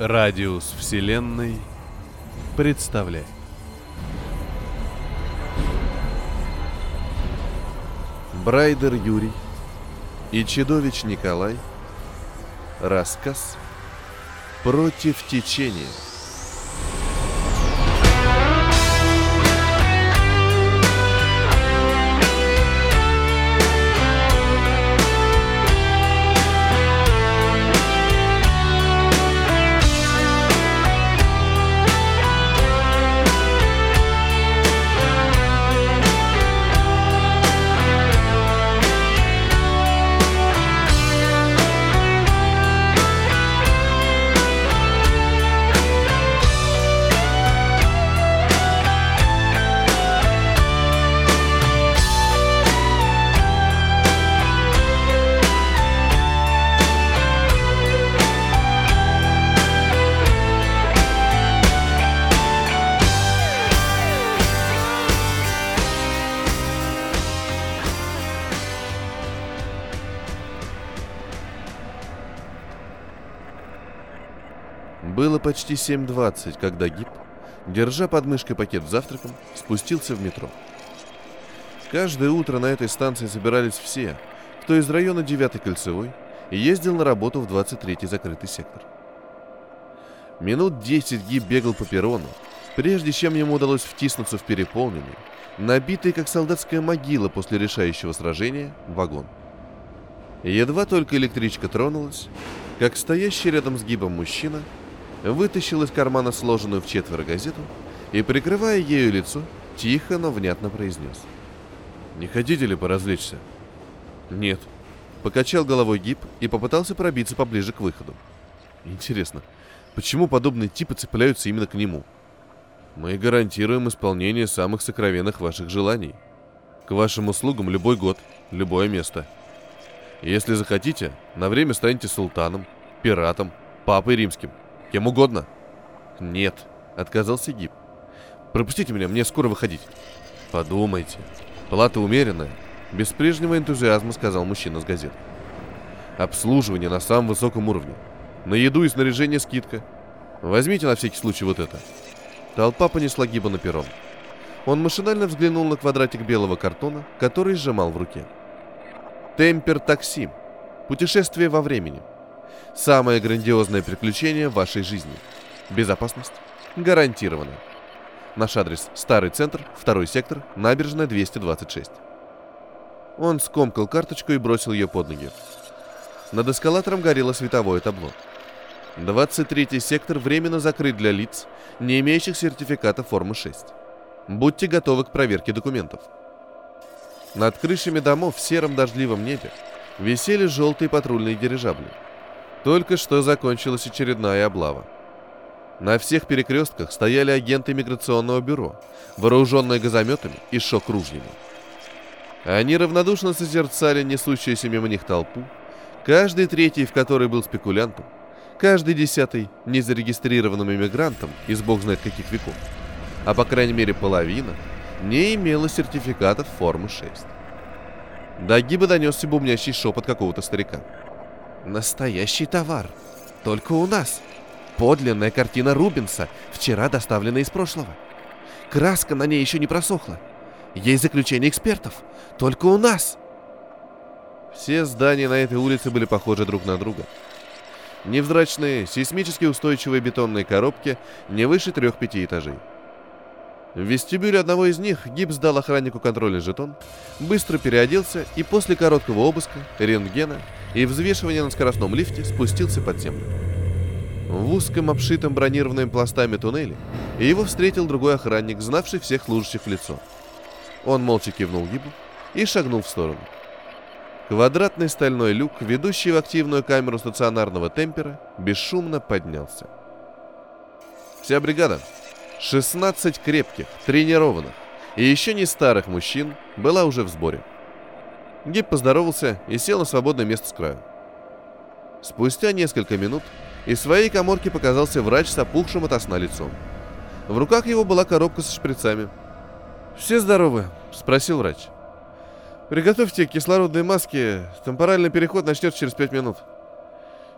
Радиус Вселенной представляет. Брайдер Юрий и Чедович Николай. Рассказ «Против течения». Было почти 7.20, когда Гип, держа под мышкой пакет с завтраком, спустился в метро. Каждое утро на этой станции собирались все, кто из района 9-й кольцевой и ездил на работу в 23-й закрытый сектор. Минут 10 Гип бегал по перрону, прежде чем ему удалось втиснуться в переполненный, набитый как солдатская могила после решающего сражения, вагон. Едва только электричка тронулась, как стоящий рядом с Гибом мужчина вытащил из кармана сложенную в четверо газету и, прикрывая ею лицо, тихо, но внятно произнес. «Не хотите ли поразвлечься?» «Нет». Покачал головой Гиб и попытался пробиться поближе к выходу. «Интересно, почему подобные типы цепляются именно к нему?» «Мы гарантируем исполнение самых сокровенных ваших желаний. К вашим услугам любой год, любое место. Если захотите, на время станете султаном, пиратом, папой римским, Кем угодно. Нет, отказался Гиб. Пропустите меня, мне скоро выходить. Подумайте. Плата умеренная. Без прежнего энтузиазма сказал мужчина с газеты. Обслуживание на самом высоком уровне. На еду и снаряжение скидка. Возьмите на всякий случай вот это. Толпа понесла Гиба на перрон. Он машинально взглянул на квадратик белого картона, который сжимал в руке. Темпер такси. Путешествие во времени. Самое грандиозное приключение в вашей жизни. Безопасность гарантирована. Наш адрес – Старый центр, второй сектор, набережная 226. Он скомкал карточку и бросил ее под ноги. Над эскалатором горело световое табло. 23 сектор временно закрыт для лиц, не имеющих сертификата формы 6. Будьте готовы к проверке документов. Над крышами домов в сером дождливом небе висели желтые патрульные дирижабли – только что закончилась очередная облава. На всех перекрестках стояли агенты миграционного бюро, вооруженные газометами и шок-ружьями. Они равнодушно созерцали несущуюся мимо них толпу, каждый третий в которой был спекулянтом, каждый десятый незарегистрированным иммигрантом из бог знает каких веков, а по крайней мере половина не имела сертификатов формы 6. До гиба донесся бумнящий шепот какого-то старика – Настоящий товар. Только у нас. Подлинная картина Рубенса, вчера доставленная из прошлого. Краска на ней еще не просохла. Есть заключение экспертов. Только у нас. Все здания на этой улице были похожи друг на друга. Невзрачные, сейсмически устойчивые бетонные коробки не выше трех-пяти этажей. В вестибюле одного из них Гибс дал охраннику контрольный жетон, быстро переоделся и после короткого обыска, рентгена и взвешивания на скоростном лифте спустился под землю. В узком обшитом бронированными пластами туннеле его встретил другой охранник, знавший всех служащих в лицо. Он молча кивнул Гибу и шагнул в сторону. Квадратный стальной люк, ведущий в активную камеру стационарного темпера, бесшумно поднялся. Вся бригада, 16 крепких, тренированных и еще не старых мужчин была уже в сборе. Гиб поздоровался и сел на свободное место с краю. Спустя несколько минут из своей коморки показался врач с опухшим от сна лицом. В руках его была коробка со шприцами. «Все здоровы?» – спросил врач. «Приготовьте кислородные маски, темпоральный переход начнется через пять минут».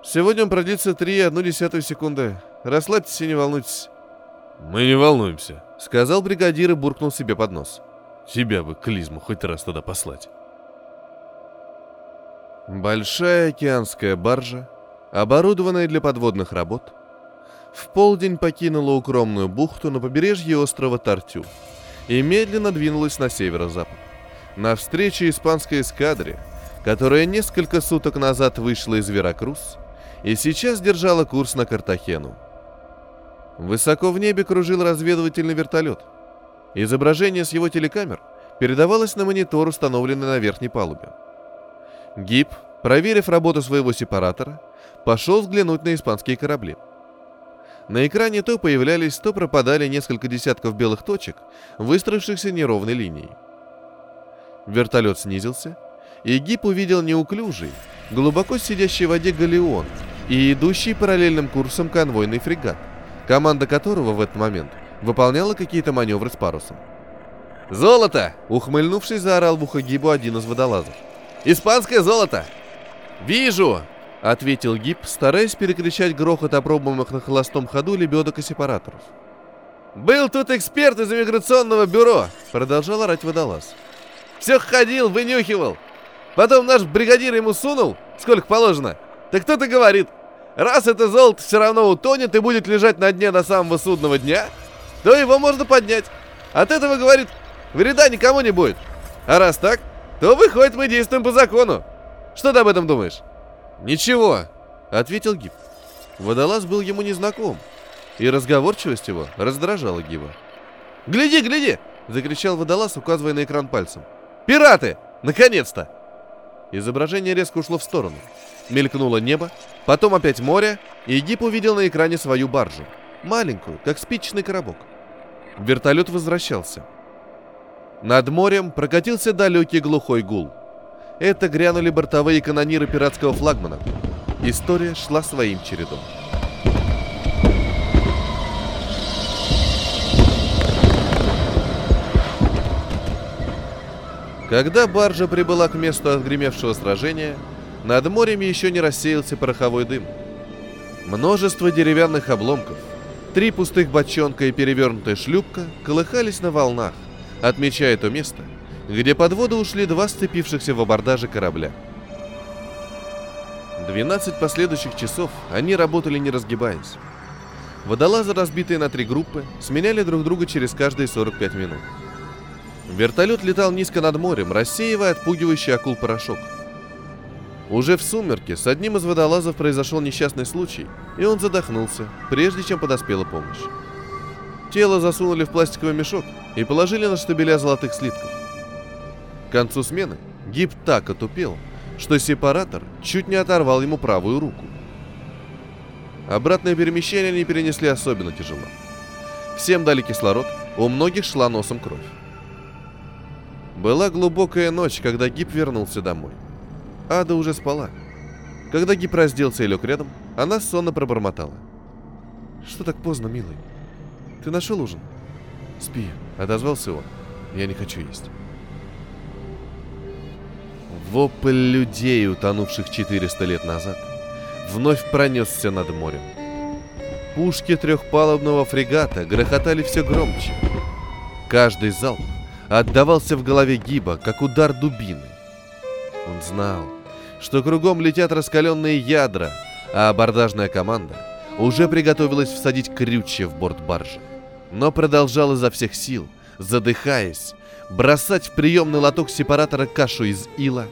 Сегодня он продлится 3,1 секунды. Расслабьтесь и не волнуйтесь. Мы не волнуемся, сказал бригадир и буркнул себе под нос. Тебя бы клизму хоть раз туда послать. Большая океанская баржа, оборудованная для подводных работ, в полдень покинула укромную бухту на побережье острова Тартю и медленно двинулась на северо-запад. Навстречу испанской эскадре, которая несколько суток назад вышла из Веракрус и сейчас держала курс на Картахену. Высоко в небе кружил разведывательный вертолет. Изображение с его телекамер передавалось на монитор, установленный на верхней палубе. Гиб, проверив работу своего сепаратора, пошел взглянуть на испанские корабли. На экране то появлялись, то пропадали несколько десятков белых точек, выстроившихся неровной линией. Вертолет снизился, и Гип увидел неуклюжий, глубоко сидящий в воде галеон и идущий параллельным курсом конвойный фрегат, команда которого в этот момент выполняла какие-то маневры с парусом. «Золото!» — ухмыльнувшись, заорал в ухо Гибу один из водолазов. «Испанское золото!» «Вижу!» — ответил Гиб, стараясь перекричать грохот опробуемых на холостом ходу лебедок и сепараторов. «Был тут эксперт из иммиграционного бюро!» — продолжал орать водолаз. «Все ходил, вынюхивал! Потом наш бригадир ему сунул, сколько положено. Так кто-то говорит, раз это золото все равно утонет и будет лежать на дне до самого судного дня, то его можно поднять. От этого, говорит, вреда никому не будет. А раз так, то выходит, мы действуем по закону. Что ты об этом думаешь? Ничего, ответил Гиб. Водолаз был ему незнаком, и разговорчивость его раздражала Гиба. «Гляди, гляди!» — закричал водолаз, указывая на экран пальцем. «Пираты! Наконец-то!» Изображение резко ушло в сторону. Мелькнуло небо, потом опять море, и Гип увидел на экране свою баржу. Маленькую, как спичечный коробок. Вертолет возвращался. Над морем прокатился далекий глухой гул. Это грянули бортовые канониры пиратского флагмана. История шла своим чередом. Когда баржа прибыла к месту отгремевшего сражения, над морем еще не рассеялся пороховой дым. Множество деревянных обломков, три пустых бочонка и перевернутая шлюпка колыхались на волнах, отмечая то место, где под воду ушли два сцепившихся в абордаже корабля. 12 последующих часов они работали не разгибаясь. Водолазы, разбитые на три группы, сменяли друг друга через каждые 45 минут. Вертолет летал низко над морем, рассеивая отпугивающий акул порошок. Уже в сумерке с одним из водолазов произошел несчастный случай, и он задохнулся, прежде чем подоспела помощь. Тело засунули в пластиковый мешок и положили на штабеля золотых слитков. К концу смены Гиб так отупел, что сепаратор чуть не оторвал ему правую руку. Обратное перемещение они перенесли особенно тяжело. Всем дали кислород, у многих шла носом кровь. Была глубокая ночь, когда Гип вернулся домой. Ада уже спала. Когда Гип разделся и лег рядом, она сонно пробормотала. «Что так поздно, милый? Ты нашел ужин?» «Спи», — отозвался он. «Я не хочу есть». Вопль людей, утонувших 400 лет назад, вновь пронесся над морем. Пушки трехпалубного фрегата грохотали все громче. Каждый залп отдавался в голове Гиба, как удар дубины. Он знал, что кругом летят раскаленные ядра, а абордажная команда уже приготовилась всадить крючья в борт баржи. Но продолжал изо всех сил, задыхаясь, бросать в приемный лоток сепаратора кашу из ила,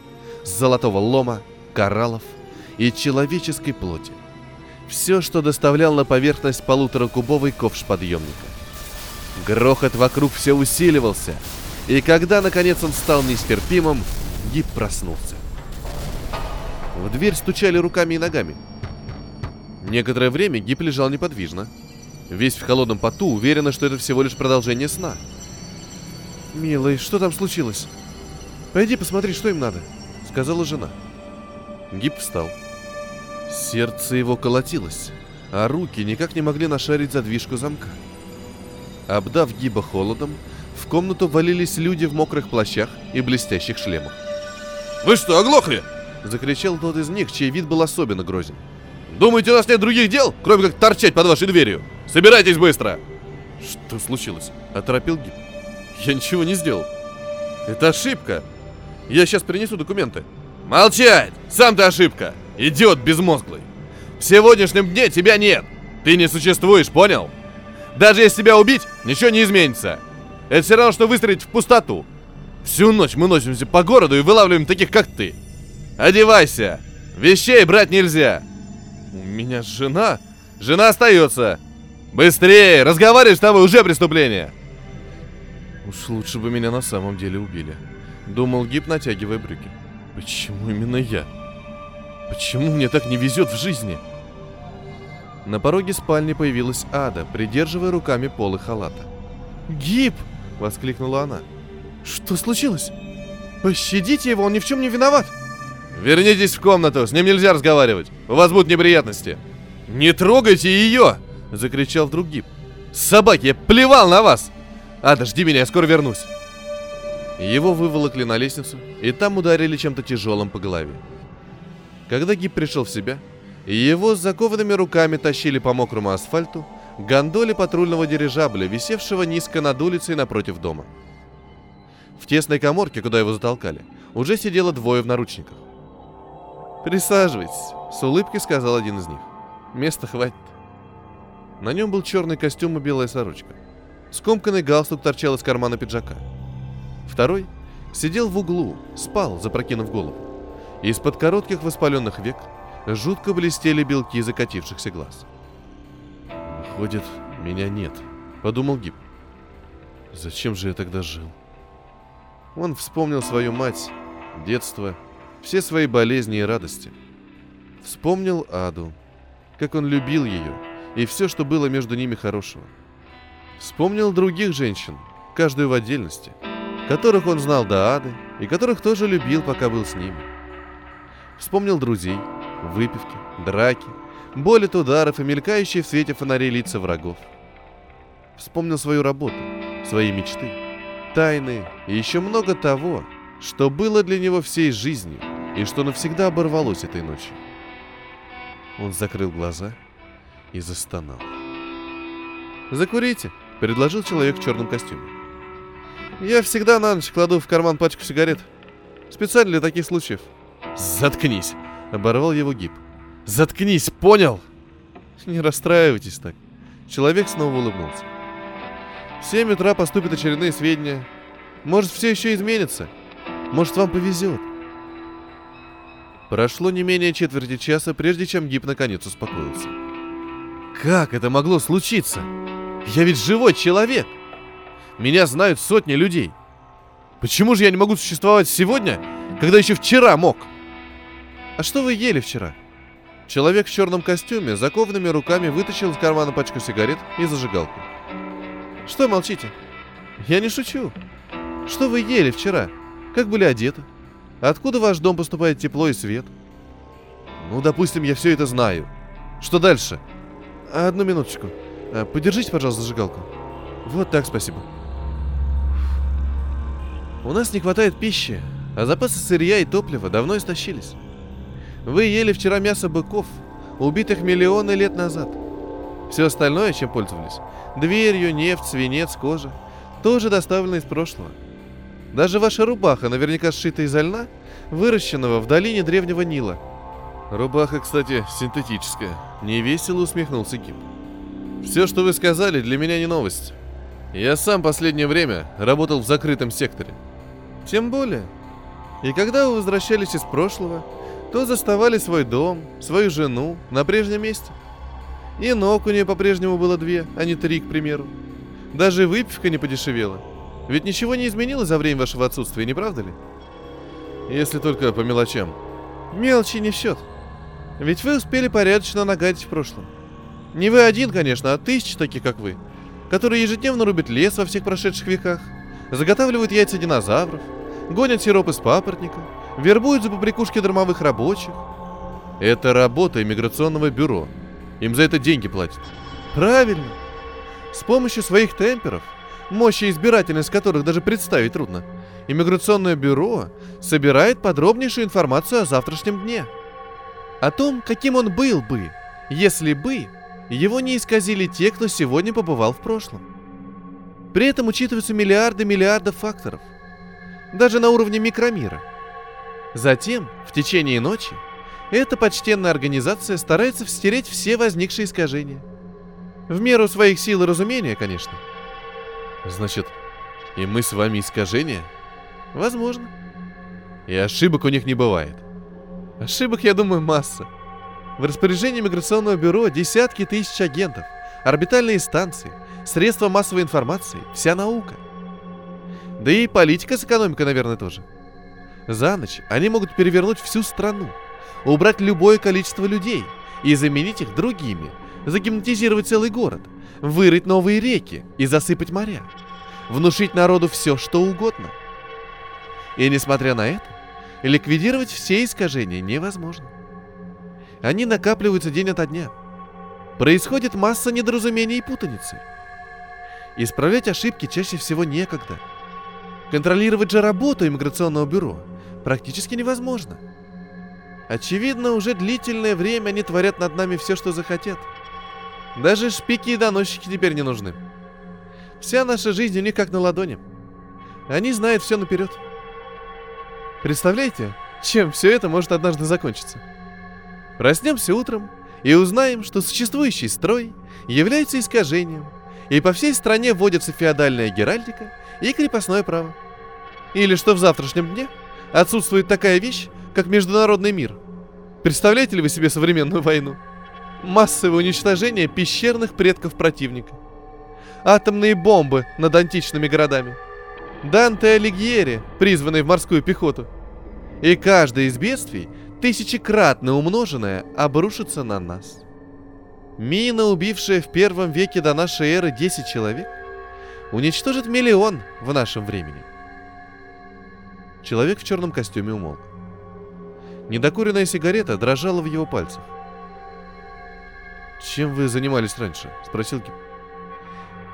золотого лома, кораллов и человеческой плоти. Все, что доставлял на поверхность полуторакубовый ковш подъемника. Грохот вокруг все усиливался, и когда, наконец, он стал нестерпимым, Гиб проснулся. В дверь стучали руками и ногами. Некоторое время Гиб лежал неподвижно. Весь в холодном поту, уверенно, что это всего лишь продолжение сна. «Милый, что там случилось?» «Пойди посмотри, что им надо», — сказала жена. Гиб встал. Сердце его колотилось, а руки никак не могли нашарить задвижку замка. Обдав Гиба холодом, в комнату валились люди в мокрых плащах и блестящих шлемах. «Вы что, оглохли?» — закричал тот из них, чей вид был особенно грозен. Думаете, у нас нет других дел, кроме как торчать под вашей дверью? Собирайтесь быстро!» «Что случилось?» — оторопил Гип. «Я ничего не сделал. Это ошибка. Я сейчас принесу документы». «Молчать! Сам ты ошибка! Идиот безмозглый! В сегодняшнем дне тебя нет! Ты не существуешь, понял? Даже если тебя убить, ничего не изменится. Это все равно, что выстрелить в пустоту. Всю ночь мы носимся по городу и вылавливаем таких, как ты. Одевайся! Вещей брать нельзя!» «У меня жена...» «Жена остается!» «Быстрее! Разговариваешь с тобой уже преступление!» Уж лучше бы меня на самом деле убили. Думал Гип, натягивая брюки. Почему именно я? Почему мне так не везет в жизни? На пороге спальни появилась Ада, придерживая руками полы халата. «Гип!» — воскликнула она. «Что случилось? Пощадите его, он ни в чем не виноват!» «Вернитесь в комнату, с ним нельзя разговаривать. У вас будут неприятности». «Не трогайте ее!» — закричал вдруг. «Собаки, я плевал на вас! Ада, жди меня, я скоро вернусь!» Его выволокли на лестницу, и там ударили чем-то тяжелым по голове. Когда Гип пришел в себя, его с закованными руками тащили по мокрому асфальту гондоле патрульного дирижабля, висевшего низко над улицей напротив дома. В тесной коморке, куда его затолкали, уже сидело двое в наручниках. «Присаживайтесь», — с улыбкой сказал один из них. «Места хватит». На нем был черный костюм и белая сорочка. Скомканный галстук торчал из кармана пиджака. Второй сидел в углу, спал, запрокинув голову. Из-под коротких воспаленных век жутко блестели белки закатившихся глаз. «Выходит, меня нет», — подумал Гиб. «Зачем же я тогда жил?» Он вспомнил свою мать, детство, все свои болезни и радости. Вспомнил Аду, как он любил ее и все, что было между ними хорошего. Вспомнил других женщин, каждую в отдельности, которых он знал до Ады и которых тоже любил, пока был с ними. Вспомнил друзей, выпивки, драки, боль от ударов и мелькающие в свете фонарей лица врагов. Вспомнил свою работу, свои мечты, тайны и еще много того, что было для него всей жизнью и что навсегда оборвалось этой ночью. Он закрыл глаза и застонал. «Закурите», — предложил человек в черном костюме. «Я всегда на ночь кладу в карман пачку сигарет. Специально для таких случаев». «Заткнись!» — оборвал его гиб. «Заткнись, понял?» «Не расстраивайтесь так». Человек снова улыбнулся. В 7 утра поступят очередные сведения. Может, все еще изменится. Может, вам повезет. Прошло не менее четверти часа, прежде чем Гип наконец успокоился. Как это могло случиться? Я ведь живой человек. Меня знают сотни людей. Почему же я не могу существовать сегодня, когда еще вчера мог? А что вы ели вчера? Человек в черном костюме закованными руками вытащил из кармана пачку сигарет и зажигалку. Что молчите? Я не шучу. Что вы ели вчера? Как были одеты? Откуда в ваш дом поступает тепло и свет? Ну, допустим, я все это знаю. Что дальше? Одну минуточку. А, подержите, пожалуйста, зажигалку. Вот так, спасибо. У нас не хватает пищи, а запасы сырья и топлива давно истощились. Вы ели вчера мясо быков, убитых миллионы лет назад. Все остальное, чем пользовались, дверью, нефть, свинец, кожа, тоже доставлено из прошлого. Даже ваша рубаха наверняка сшита из льна, выращенного в долине древнего Нила. Рубаха, кстати, синтетическая. Невесело усмехнулся Гиб. Все, что вы сказали, для меня не новость. Я сам последнее время работал в закрытом секторе. Тем более. И когда вы возвращались из прошлого, то заставали свой дом, свою жену на прежнем месте. И ног у нее по-прежнему было две, а не три, к примеру. Даже выпивка не подешевела. Ведь ничего не изменилось за время вашего отсутствия, не правда ли? Если только по мелочам. Мелочи не в счет. Ведь вы успели порядочно нагадить в прошлом. Не вы один, конечно, а тысячи таких, как вы, которые ежедневно рубят лес во всех прошедших веках, заготавливают яйца динозавров, гонят сироп из папоротника, вербуют за побрякушки дромовых рабочих. Это работа иммиграционного бюро. Им за это деньги платят. Правильно. С помощью своих темперов – мощи избирательность которых даже представить трудно, иммиграционное бюро собирает подробнейшую информацию о завтрашнем дне. О том, каким он был бы, если бы его не исказили те, кто сегодня побывал в прошлом. При этом учитываются миллиарды миллиардов факторов, даже на уровне микромира. Затем, в течение ночи, эта почтенная организация старается встереть все возникшие искажения. В меру своих сил и разумения, конечно. Значит, и мы с вами искажения? Возможно. И ошибок у них не бывает. Ошибок, я думаю, масса. В распоряжении миграционного бюро десятки тысяч агентов, орбитальные станции, средства массовой информации, вся наука. Да и политика с экономикой, наверное, тоже. За ночь они могут перевернуть всю страну, убрать любое количество людей и заменить их другими, загипнотизировать целый город, вырыть новые реки и засыпать моря, внушить народу все, что угодно. И несмотря на это, ликвидировать все искажения невозможно. Они накапливаются день ото дня. Происходит масса недоразумений и путаницы. Исправлять ошибки чаще всего некогда. Контролировать же работу иммиграционного бюро практически невозможно. Очевидно, уже длительное время они творят над нами все, что захотят. Даже шпики и доносчики теперь не нужны. Вся наша жизнь у них как на ладони. Они знают все наперед. Представляете, чем все это может однажды закончиться? Проснемся утром и узнаем, что существующий строй является искажением, и по всей стране вводится феодальная геральдика и крепостное право. Или что в завтрашнем дне отсутствует такая вещь, как международный мир. Представляете ли вы себе современную войну? Массовое уничтожение пещерных предков противника. Атомные бомбы над античными городами. Данте Алигьери, призванный в морскую пехоту. И каждое из бедствий, тысячекратно умноженное, обрушится на нас. Мина, убившая в первом веке до нашей эры 10 человек, уничтожит миллион в нашем времени. Человек в черном костюме умолк. Недокуренная сигарета дрожала в его пальцах. «Чем вы занимались раньше?» — спросил Кип.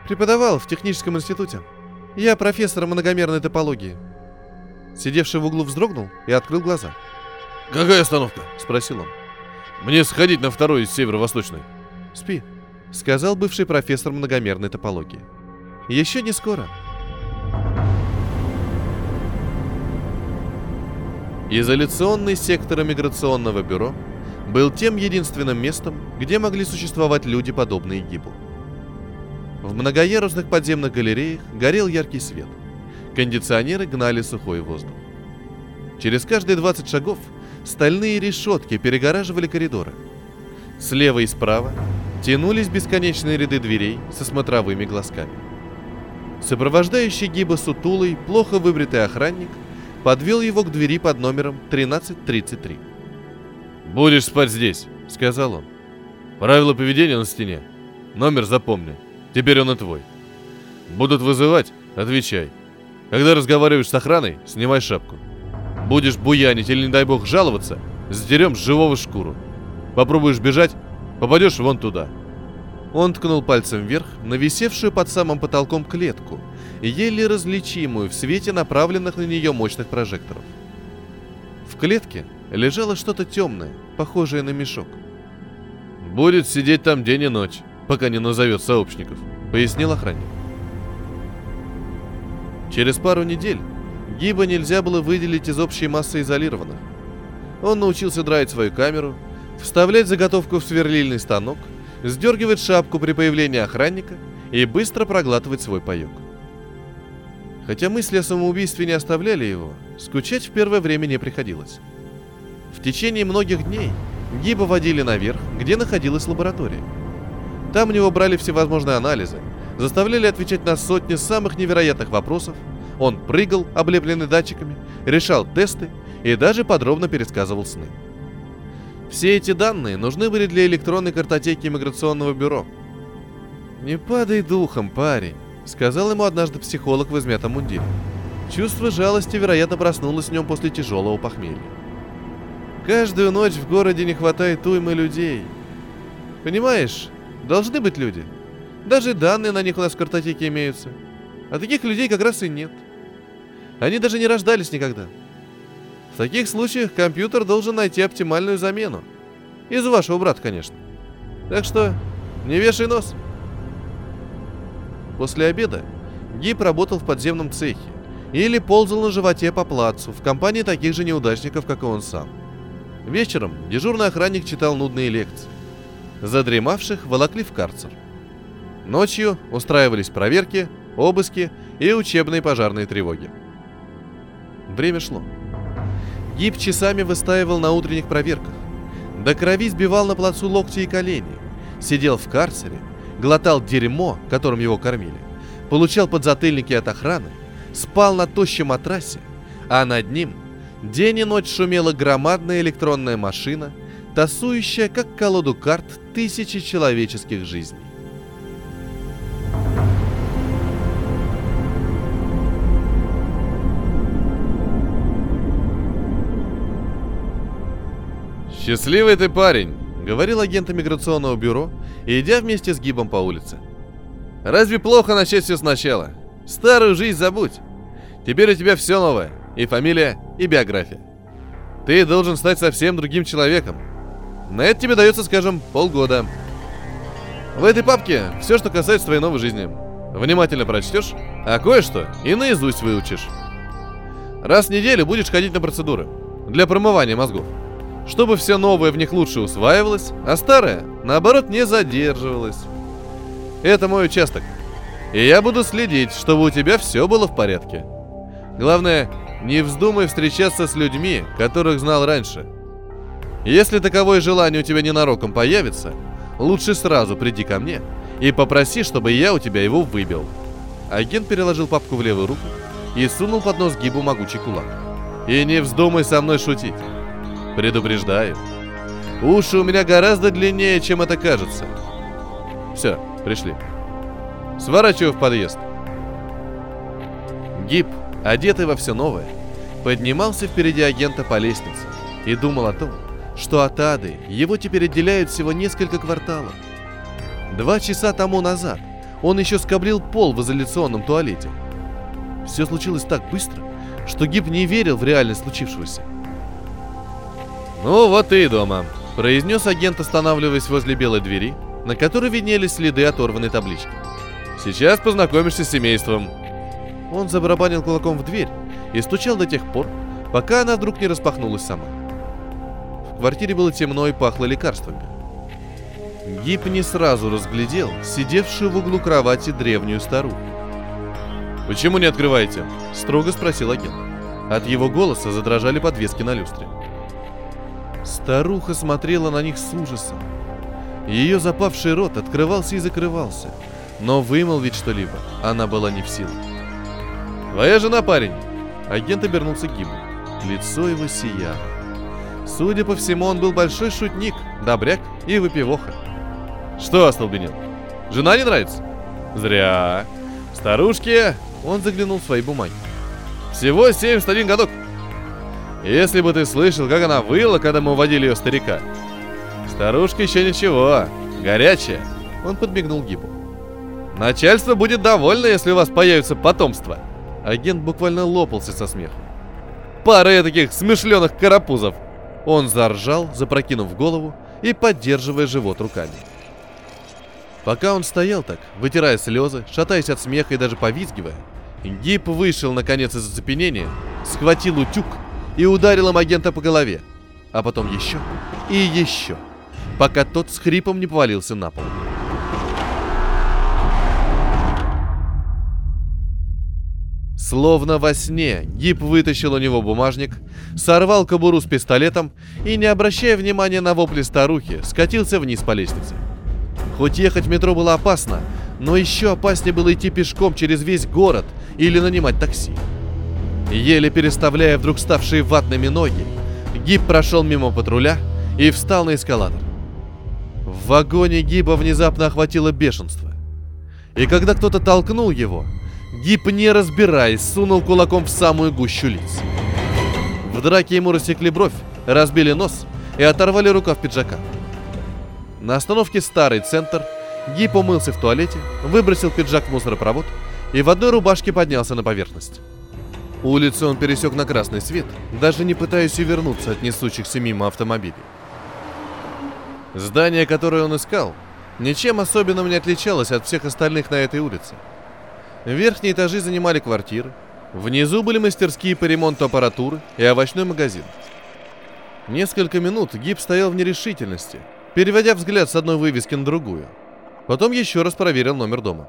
«Преподавал в техническом институте. Я профессор многомерной топологии». Сидевший в углу вздрогнул и открыл глаза. «Какая остановка?» — спросил он. «Мне сходить на второй из северо-восточной». «Спи», — сказал бывший профессор многомерной топологии. «Еще не скоро». Изоляционный сектор миграционного бюро был тем единственным местом, где могли существовать люди, подобные Гибу. В многоярусных подземных галереях горел яркий свет. Кондиционеры гнали сухой воздух. Через каждые 20 шагов стальные решетки перегораживали коридоры. Слева и справа тянулись бесконечные ряды дверей со смотровыми глазками. Сопровождающий Гиба сутулый, плохо выбритый охранник – подвел его к двери под номером 1333. «Будешь спать здесь», — сказал он. «Правила поведения на стене. Номер запомни. Теперь он и твой. Будут вызывать — отвечай. Когда разговариваешь с охраной, снимай шапку. Будешь буянить или, не дай бог, жаловаться, сдерем с живого шкуру. Попробуешь бежать — попадешь вон туда». Он ткнул пальцем вверх на висевшую под самым потолком клетку — еле различимую в свете направленных на нее мощных прожекторов. В клетке лежало что-то темное, похожее на мешок. «Будет сидеть там день и ночь, пока не назовет сообщников», — пояснил охранник. Через пару недель Гиба нельзя было выделить из общей массы изолированных. Он научился драить свою камеру, вставлять заготовку в сверлильный станок, сдергивать шапку при появлении охранника и быстро проглатывать свой паек. Хотя мысли о самоубийстве не оставляли его, скучать в первое время не приходилось. В течение многих дней Гиба водили наверх, где находилась лаборатория. Там у него брали всевозможные анализы, заставляли отвечать на сотни самых невероятных вопросов, он прыгал, облепленный датчиками, решал тесты и даже подробно пересказывал сны. Все эти данные нужны были для электронной картотеки иммиграционного бюро. «Не падай духом, парень», Сказал ему однажды психолог в измятом мундире. Чувство жалости, вероятно, проснулось в нем после тяжелого похмелья. Каждую ночь в городе не хватает уймы людей. Понимаешь, должны быть люди. Даже данные на них у нас в картотеке имеются. А таких людей как раз и нет. Они даже не рождались никогда. В таких случаях компьютер должен найти оптимальную замену. Из вашего брата, конечно. Так что не вешай нос. После обеда Гип работал в подземном цехе или ползал на животе по плацу в компании таких же неудачников, как и он сам. Вечером дежурный охранник читал нудные лекции. Задремавших волокли в карцер. Ночью устраивались проверки, обыски и учебные пожарные тревоги. Время шло. Гиб часами выстаивал на утренних проверках. До крови сбивал на плацу локти и колени. Сидел в карцере, глотал дерьмо, которым его кормили. Получал подзатыльники от охраны, спал на тощем матрасе, а над ним день и ночь шумела громадная электронная машина, тасующая, как колоду карт, тысячи человеческих жизней. «Счастливый ты парень!» — говорил агент иммиграционного бюро, идя вместе с Гибом по улице. «Разве плохо начать все сначала? Старую жизнь забудь. Теперь у тебя все новое. И фамилия, и биография. Ты должен стать совсем другим человеком. На это тебе дается, скажем, полгода. В этой папке все, что касается твоей новой жизни. Внимательно прочтешь, а кое-что и наизусть выучишь. Раз в неделю будешь ходить на процедуры для промывания мозгов чтобы все новое в них лучше усваивалось, а старое, наоборот, не задерживалось. Это мой участок. И я буду следить, чтобы у тебя все было в порядке. Главное, не вздумай встречаться с людьми, которых знал раньше. Если таковое желание у тебя ненароком появится, лучше сразу приди ко мне и попроси, чтобы я у тебя его выбил. Агент переложил папку в левую руку и сунул под нос гибу могучий кулак. И не вздумай со мной шутить. Предупреждаю. Уши у меня гораздо длиннее, чем это кажется. Все, пришли. Сворачиваю в подъезд. Гиб, одетый во все новое, поднимался впереди агента по лестнице и думал о том, что от Ады его теперь отделяют всего несколько кварталов. Два часа тому назад он еще скоблил пол в изоляционном туалете. Все случилось так быстро, что Гиб не верил в реальность случившегося. «Ну вот и дома», — произнес агент, останавливаясь возле белой двери, на которой виднелись следы оторванной таблички. «Сейчас познакомишься с семейством». Он забарабанил кулаком в дверь и стучал до тех пор, пока она вдруг не распахнулась сама. В квартире было темно и пахло лекарствами. Гип не сразу разглядел сидевшую в углу кровати древнюю старуху. «Почему не открываете?» – строго спросил агент. От его голоса задрожали подвески на люстре. Старуха смотрела на них с ужасом. Ее запавший рот открывался и закрывался, но вымолвить что-либо она была не в силах. «Твоя жена, парень!» Агент обернулся к Гибу. Лицо его сияло. Судя по всему, он был большой шутник, добряк и выпивоха. «Что остолбенел? Жена не нравится?» «Зря. Старушке...» Он заглянул в свои бумаги. «Всего 71 годок. Если бы ты слышал, как она выла, когда мы уводили ее старика. Старушка еще ничего, горячая. Он подмигнул Гибу. Начальство будет довольно, если у вас появится потомство. Агент буквально лопался со смехом. Пара таких смешленных карапузов. Он заржал, запрокинув голову и поддерживая живот руками. Пока он стоял так, вытирая слезы, шатаясь от смеха и даже повизгивая, Гиб вышел наконец из оцепенения, схватил утюг и ударил им агента по голове. А потом еще и еще, пока тот с хрипом не повалился на пол. Словно во сне, Гип вытащил у него бумажник, сорвал кобуру с пистолетом и, не обращая внимания на вопли старухи, скатился вниз по лестнице. Хоть ехать в метро было опасно, но еще опаснее было идти пешком через весь город или нанимать такси. Еле переставляя вдруг ставшие ватными ноги, Гиб прошел мимо патруля и встал на эскалатор. В вагоне Гиба внезапно охватило бешенство. И когда кто-то толкнул его, Гиб, не разбираясь, сунул кулаком в самую гущу лиц. В драке ему рассекли бровь, разбили нос и оторвали рукав пиджака. На остановке «Старый центр» Гип умылся в туалете, выбросил пиджак в мусоропровод и в одной рубашке поднялся на поверхность. Улицу он пересек на красный свет, даже не пытаясь увернуться от несущихся мимо автомобилей. Здание, которое он искал, ничем особенным не отличалось от всех остальных на этой улице. Верхние этажи занимали квартиры, внизу были мастерские по ремонту аппаратуры и овощной магазин. Несколько минут Гиб стоял в нерешительности, переводя взгляд с одной вывески на другую. Потом еще раз проверил номер дома.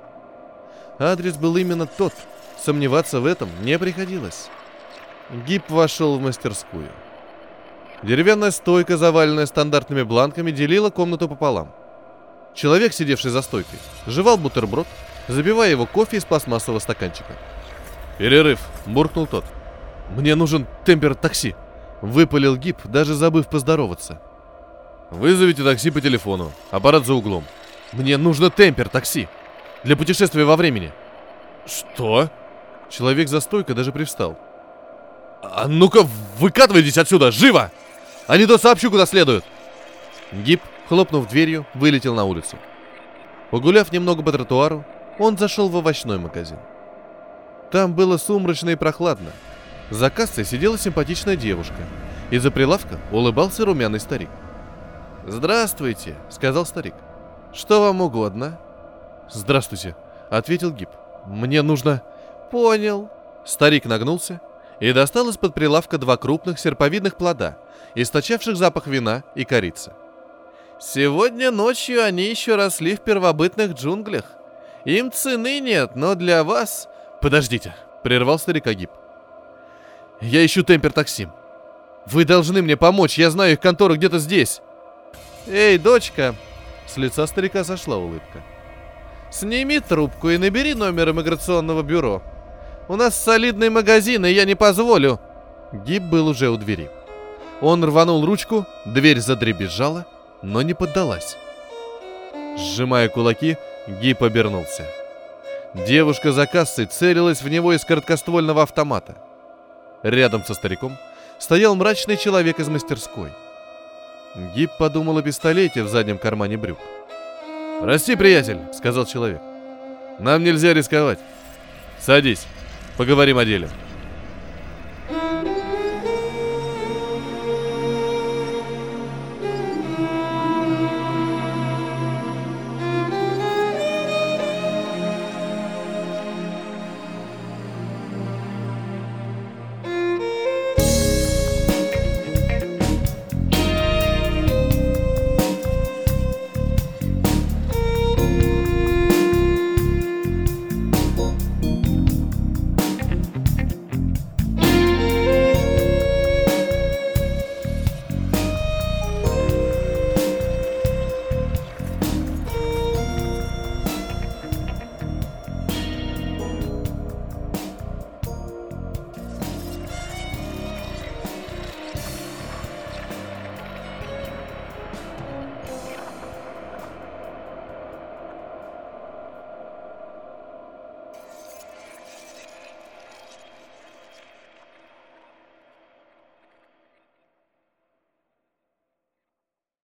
Адрес был именно тот, сомневаться в этом не приходилось. Гиб вошел в мастерскую. Деревянная стойка, заваленная стандартными бланками, делила комнату пополам. Человек, сидевший за стойкой, жевал бутерброд, забивая его кофе из пластмассового стаканчика. «Перерыв!» – буркнул тот. «Мне нужен темпер такси!» – выпалил Гиб, даже забыв поздороваться. «Вызовите такси по телефону. Аппарат за углом». «Мне нужно темпер такси! Для путешествия во времени!» «Что?» Человек за стойкой даже привстал. «А ну-ка, выкатывайтесь отсюда, живо! А не то сообщу, куда следует!» Гиб, хлопнув дверью, вылетел на улицу. Погуляв немного по тротуару, он зашел в овощной магазин. Там было сумрачно и прохладно. За кассой сидела симпатичная девушка. Из-за прилавка улыбался румяный старик. «Здравствуйте», — сказал старик. «Что вам угодно?» «Здравствуйте», — ответил Гиб. «Мне нужно...» «Понял». Старик нагнулся и достал из-под прилавка два крупных серповидных плода, источавших запах вина и корицы. «Сегодня ночью они еще росли в первобытных джунглях. Им цены нет, но для вас...» «Подождите», — прервал старика Гиб. «Я ищу темпер такси. Вы должны мне помочь, я знаю их контору где-то здесь». «Эй, дочка!» С лица старика сошла улыбка. «Сними трубку и набери номер иммиграционного бюро. У нас солидный магазин, и я не позволю!» Гиб был уже у двери. Он рванул ручку, дверь задребезжала, но не поддалась. Сжимая кулаки, Гиб обернулся. Девушка за кассой целилась в него из короткоствольного автомата. Рядом со стариком стоял мрачный человек из мастерской. Гиб подумал о пистолете в заднем кармане брюк. «Прости, приятель», — сказал человек. «Нам нельзя рисковать. Садись». Поговорим о деле.